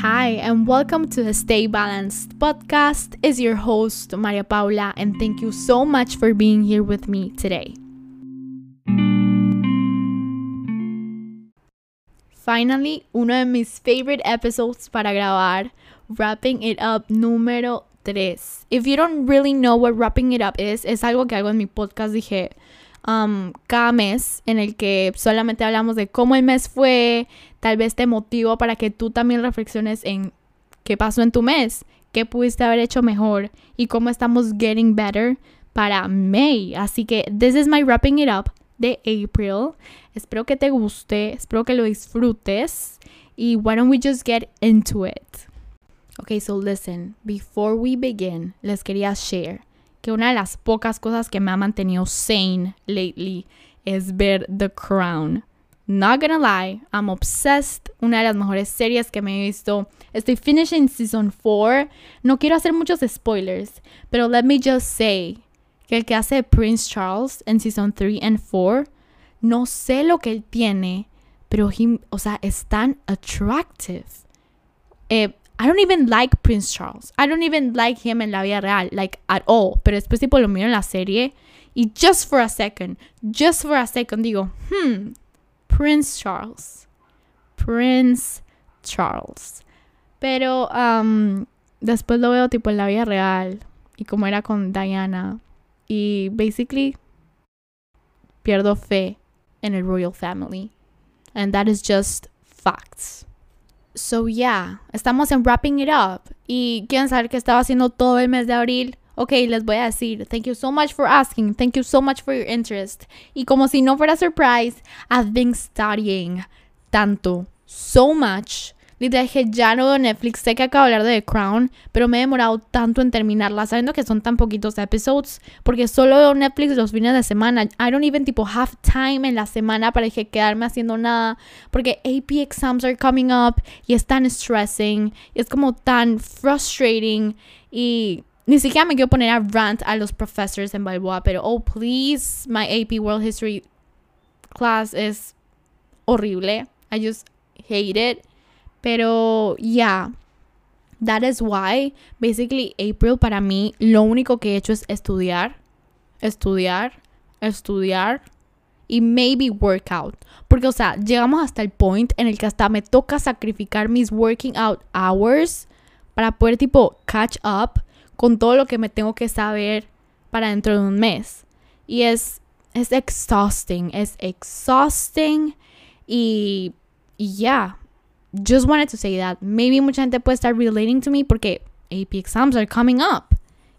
Hi, and welcome to the Stay Balanced podcast. Is your host Maria Paula, and thank you so much for being here with me today. Finally, uno de mis favorite episodes para grabar, Wrapping It Up número 3. If you don't really know what Wrapping It Up is, es algo que hago en mi podcast, dije, um, cada mes en el que solamente hablamos de cómo el mes fue, tal vez te motivo para que tú también reflexiones en qué pasó en tu mes, qué pudiste haber hecho mejor y cómo estamos getting better para May. Así que this is my wrapping it up de April. Espero que te guste, espero que lo disfrutes y why don't we just get into it. Okay, so listen, before we begin, les quería share que una de las pocas cosas que me ha mantenido sane lately es ver The Crown. Not gonna lie, I'm obsessed. Una de las mejores series que me he visto. Estoy finishing season 4. No quiero hacer muchos spoilers, pero let me just say que el que hace Prince Charles en season 3 and 4, no sé lo que él tiene, pero o sea, es tan attractive. Eh, I don't even like Prince Charles. I don't even like him en la vida real, like at all. Pero después tipo lo miro en la serie y just for a second, just for a second digo, hmm, Prince Charles. Prince Charles. Pero um, después lo veo tipo en la vida real y como era con Diana. Y basically pierdo fe en el royal family. And that is just facts. So yeah, estamos en wrapping it up. Y quieren saber qué estaba haciendo todo el mes de abril. Ok, les voy a decir, thank you so much for asking, thank you so much for your interest. Y como si no fuera surprise, I've been studying tanto, so much, Literal dije, ya no Netflix, sé que acabo de hablar de The Crown, pero me he demorado tanto en terminarla, sabiendo que son tan poquitos episodes, porque solo veo Netflix los fines de semana. I don't even tipo have time en la semana para dije, quedarme haciendo nada, porque AP exams are coming up y es tan stressing, y es como tan frustrating y ni siquiera me quiero poner a rant a los professors en Balboa, pero oh please, my AP World History class es horrible. I just hate it. Pero yeah, that is why basically April para mí lo único que he hecho es estudiar, estudiar, estudiar y maybe workout. Porque, o sea, llegamos hasta el point en el que hasta me toca sacrificar mis working out hours para poder tipo catch up con todo lo que me tengo que saber para dentro de un mes. Y es, es exhausting, es exhausting y, ya, just wanted to say that. Maybe mucha gente puede estar relating to me porque AP exams are coming up.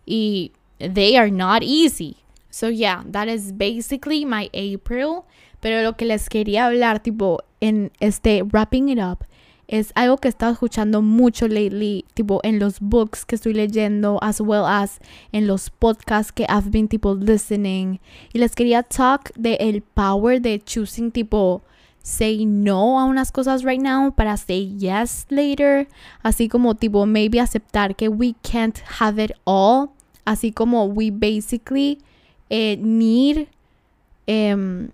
Y they are not easy. So yeah, that is basically my April. Pero lo que les quería hablar, tipo, en este wrapping it up, es algo que he estado escuchando mucho lately, tipo, en los books que estoy leyendo, as well as en los podcasts que I've been, tipo, listening. Y les quería talk de el power de choosing, tipo, say no a unas cosas right now para say yes later. Así como tipo maybe aceptar que we can't have it all. Así como we basically eh, need um,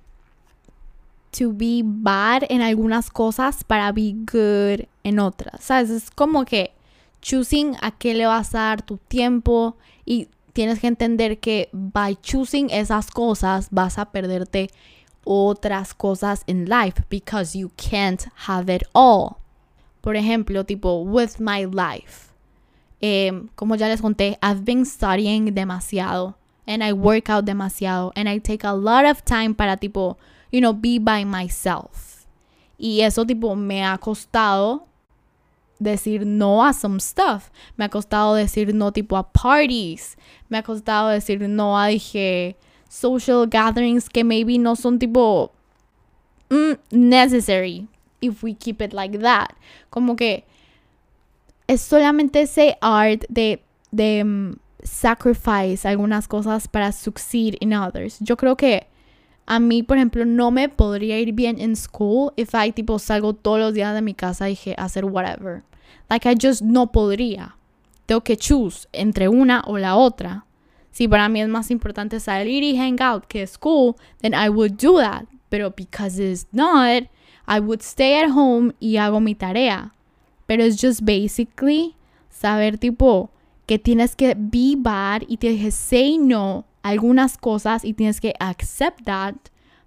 to be bad en algunas cosas para be good en otras. ¿Sabes? Es como que choosing a qué le vas a dar tu tiempo y tienes que entender que by choosing esas cosas vas a perderte otras cosas en life because you can't have it all. Por ejemplo, tipo, with my life. Em, como ya les conté, I've been studying demasiado and I work out demasiado and I take a lot of time para tipo, you know, be by myself. Y eso tipo me ha costado decir no a some stuff. Me ha costado decir no tipo a parties. Me ha costado decir no a dije social gatherings que maybe no son tipo mm, necessary if we keep it like that. Como que es solamente ese art de, de um, sacrifice algunas cosas para succeed in others. Yo creo que a mí, por ejemplo, no me podría ir bien en school if I tipo salgo todos los días de mi casa y dije hacer whatever. Like I just no podría. Tengo que choose entre una o la otra. Si para mí es más importante salir y hang out que school, then I would do that. Pero because it's not, I would stay at home y hago mi tarea. pero es just basically saber tipo que tienes que be bad y tienes que say no a algunas cosas y tienes que accept that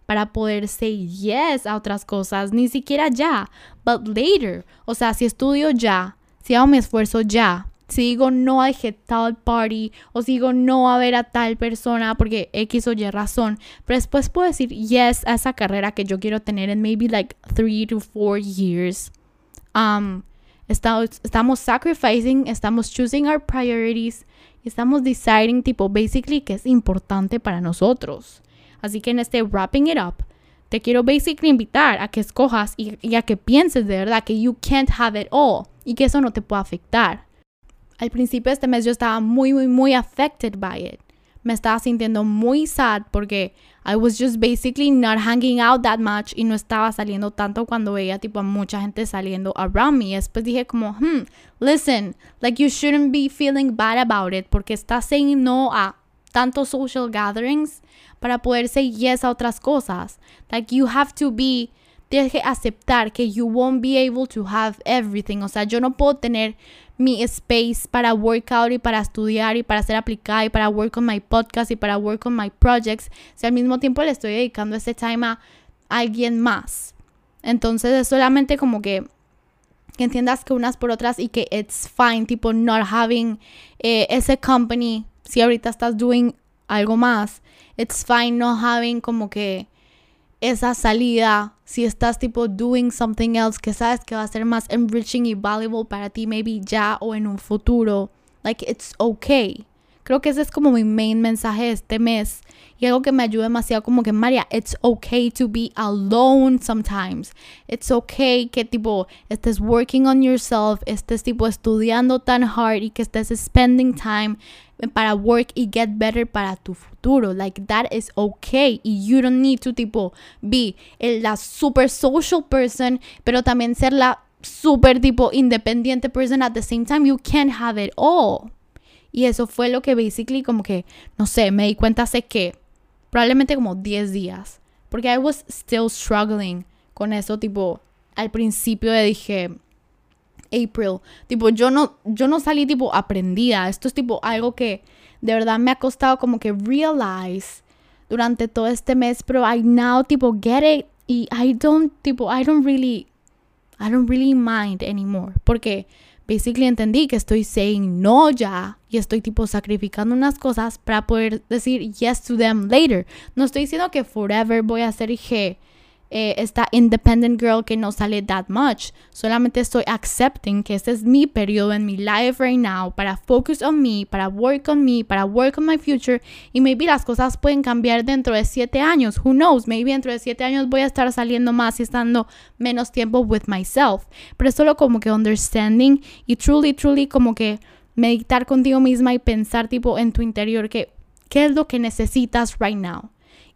para poder say yes a otras cosas, ni siquiera ya, but later. O sea, si estudio ya, si hago mi esfuerzo ya, si digo no a tal party o si digo no a ver a tal persona porque X o Y razón, pero después puedo decir yes a esa carrera que yo quiero tener en maybe like three to four years. Um, estamos, estamos sacrificing, estamos choosing our priorities, estamos deciding tipo basically qué es importante para nosotros. Así que en este wrapping it up, te quiero basically invitar a que escojas y, y, a que pienses de verdad que you can't have it all y que eso no te puede afectar. Al principio de este mes yo estaba muy, muy, muy affected by it. Me estaba sintiendo muy sad porque I was just basically not hanging out that much y no estaba saliendo tanto cuando veía tipo a mucha gente saliendo around me. Después dije como, hmm, listen, like you shouldn't be feeling bad about it porque estás saying no a tantos social gatherings para poder say yes a otras cosas. Like you have to be, tienes que aceptar que you won't be able to have everything. O sea, yo no puedo tener mi space para workout y para estudiar y para ser aplicada y para work on my podcast y para work on my projects si al mismo tiempo le estoy dedicando ese time a alguien más. Entonces es solamente como que que entiendas que unas por otras y que it's fine, tipo not having eh, ese company si ahorita estás doing algo más, it's fine not having como que esa salida, si estás tipo doing something else que sabes que va a ser más enriching y valuable para ti, maybe ya o en un futuro, like it's okay. Creo que ese es como mi main mensaje de este mes. Y algo que me ayuda demasiado como que, María, it's okay to be alone sometimes. It's okay que tipo estés working on yourself, estés tipo estudiando tan hard y que estés spending time para work y get better para tu futuro. Like that is okay. Y you don't need to tipo be la super social person, pero también ser la super tipo independiente person at the same time. You can't have it all. Y eso fue lo que basically como que, no sé, me di cuenta hace que probablemente como 10 días. Porque I was still struggling con eso, tipo, al principio de dije, April, tipo, yo no, yo no salí tipo aprendida. Esto es tipo algo que de verdad me ha costado como que realize durante todo este mes, pero I now tipo get it y I don't tipo, I don't really, I don't really mind anymore. Porque basically entendí que estoy saying no ya y estoy tipo sacrificando unas cosas para poder decir yes to them later. No estoy diciendo que forever voy a ser G eh, esta independent girl que no sale that much. Solamente estoy accepting que este es mi periodo en mi life right now para focus on me, para work on me, para work on my future. Y maybe las cosas pueden cambiar dentro de siete años. Who knows? Maybe dentro de siete años voy a estar saliendo más y estando menos tiempo with myself. Pero solo como que understanding y truly, truly como que meditar contigo misma y pensar tipo en tu interior que qué es lo que necesitas right now.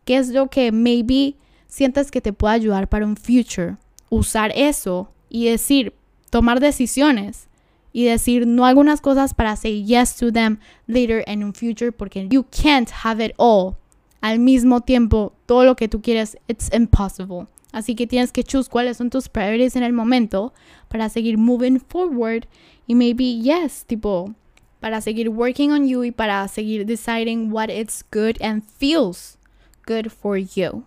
¿Qué es lo que maybe sientas que te puede ayudar para un future, usar eso y decir, tomar decisiones y decir no algunas cosas para say yes to them later in un future porque you can't have it all. Al mismo tiempo, todo lo que tú quieres, it's impossible. Así que tienes que choose cuáles son tus priorities en el momento para seguir moving forward y maybe yes, tipo para seguir working on you y para seguir deciding what it's good and feels good for you.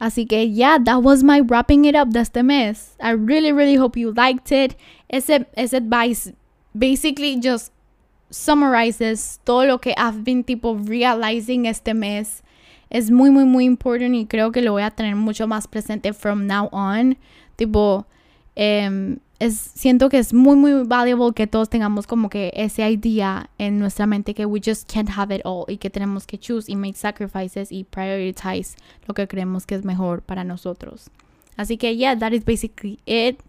Así que yeah, that was my wrapping it up de este mes. I really, really hope you liked it. Ese, ese advice basically just summarizes todo lo que I've been tipo realizing este mes. Es muy, muy, muy important y creo que lo voy a tener mucho más presente from now on. Tipo, um, es, siento que es muy, muy valuable que todos tengamos como que ese idea en nuestra mente que we just can't have it all y que tenemos que choose y make sacrifices y prioritize lo que creemos que es mejor para nosotros. Así que, yeah, that is basically it.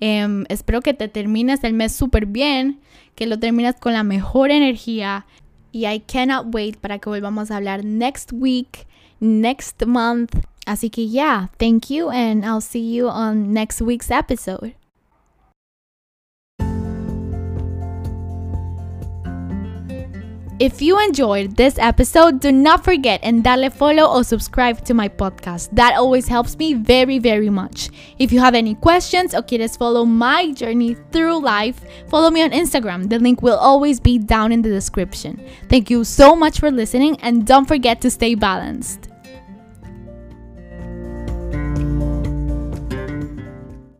Um, espero que te termines el mes súper bien, que lo termines con la mejor energía. Y I cannot wait para que volvamos a hablar next week, next month. Así que, yeah, thank you, and I'll see you on next week's episode. If you enjoyed this episode, do not forget and dale follow or subscribe to my podcast. That always helps me very, very much. If you have any questions or quieres follow my journey through life, follow me on Instagram. The link will always be down in the description. Thank you so much for listening and don't forget to stay balanced.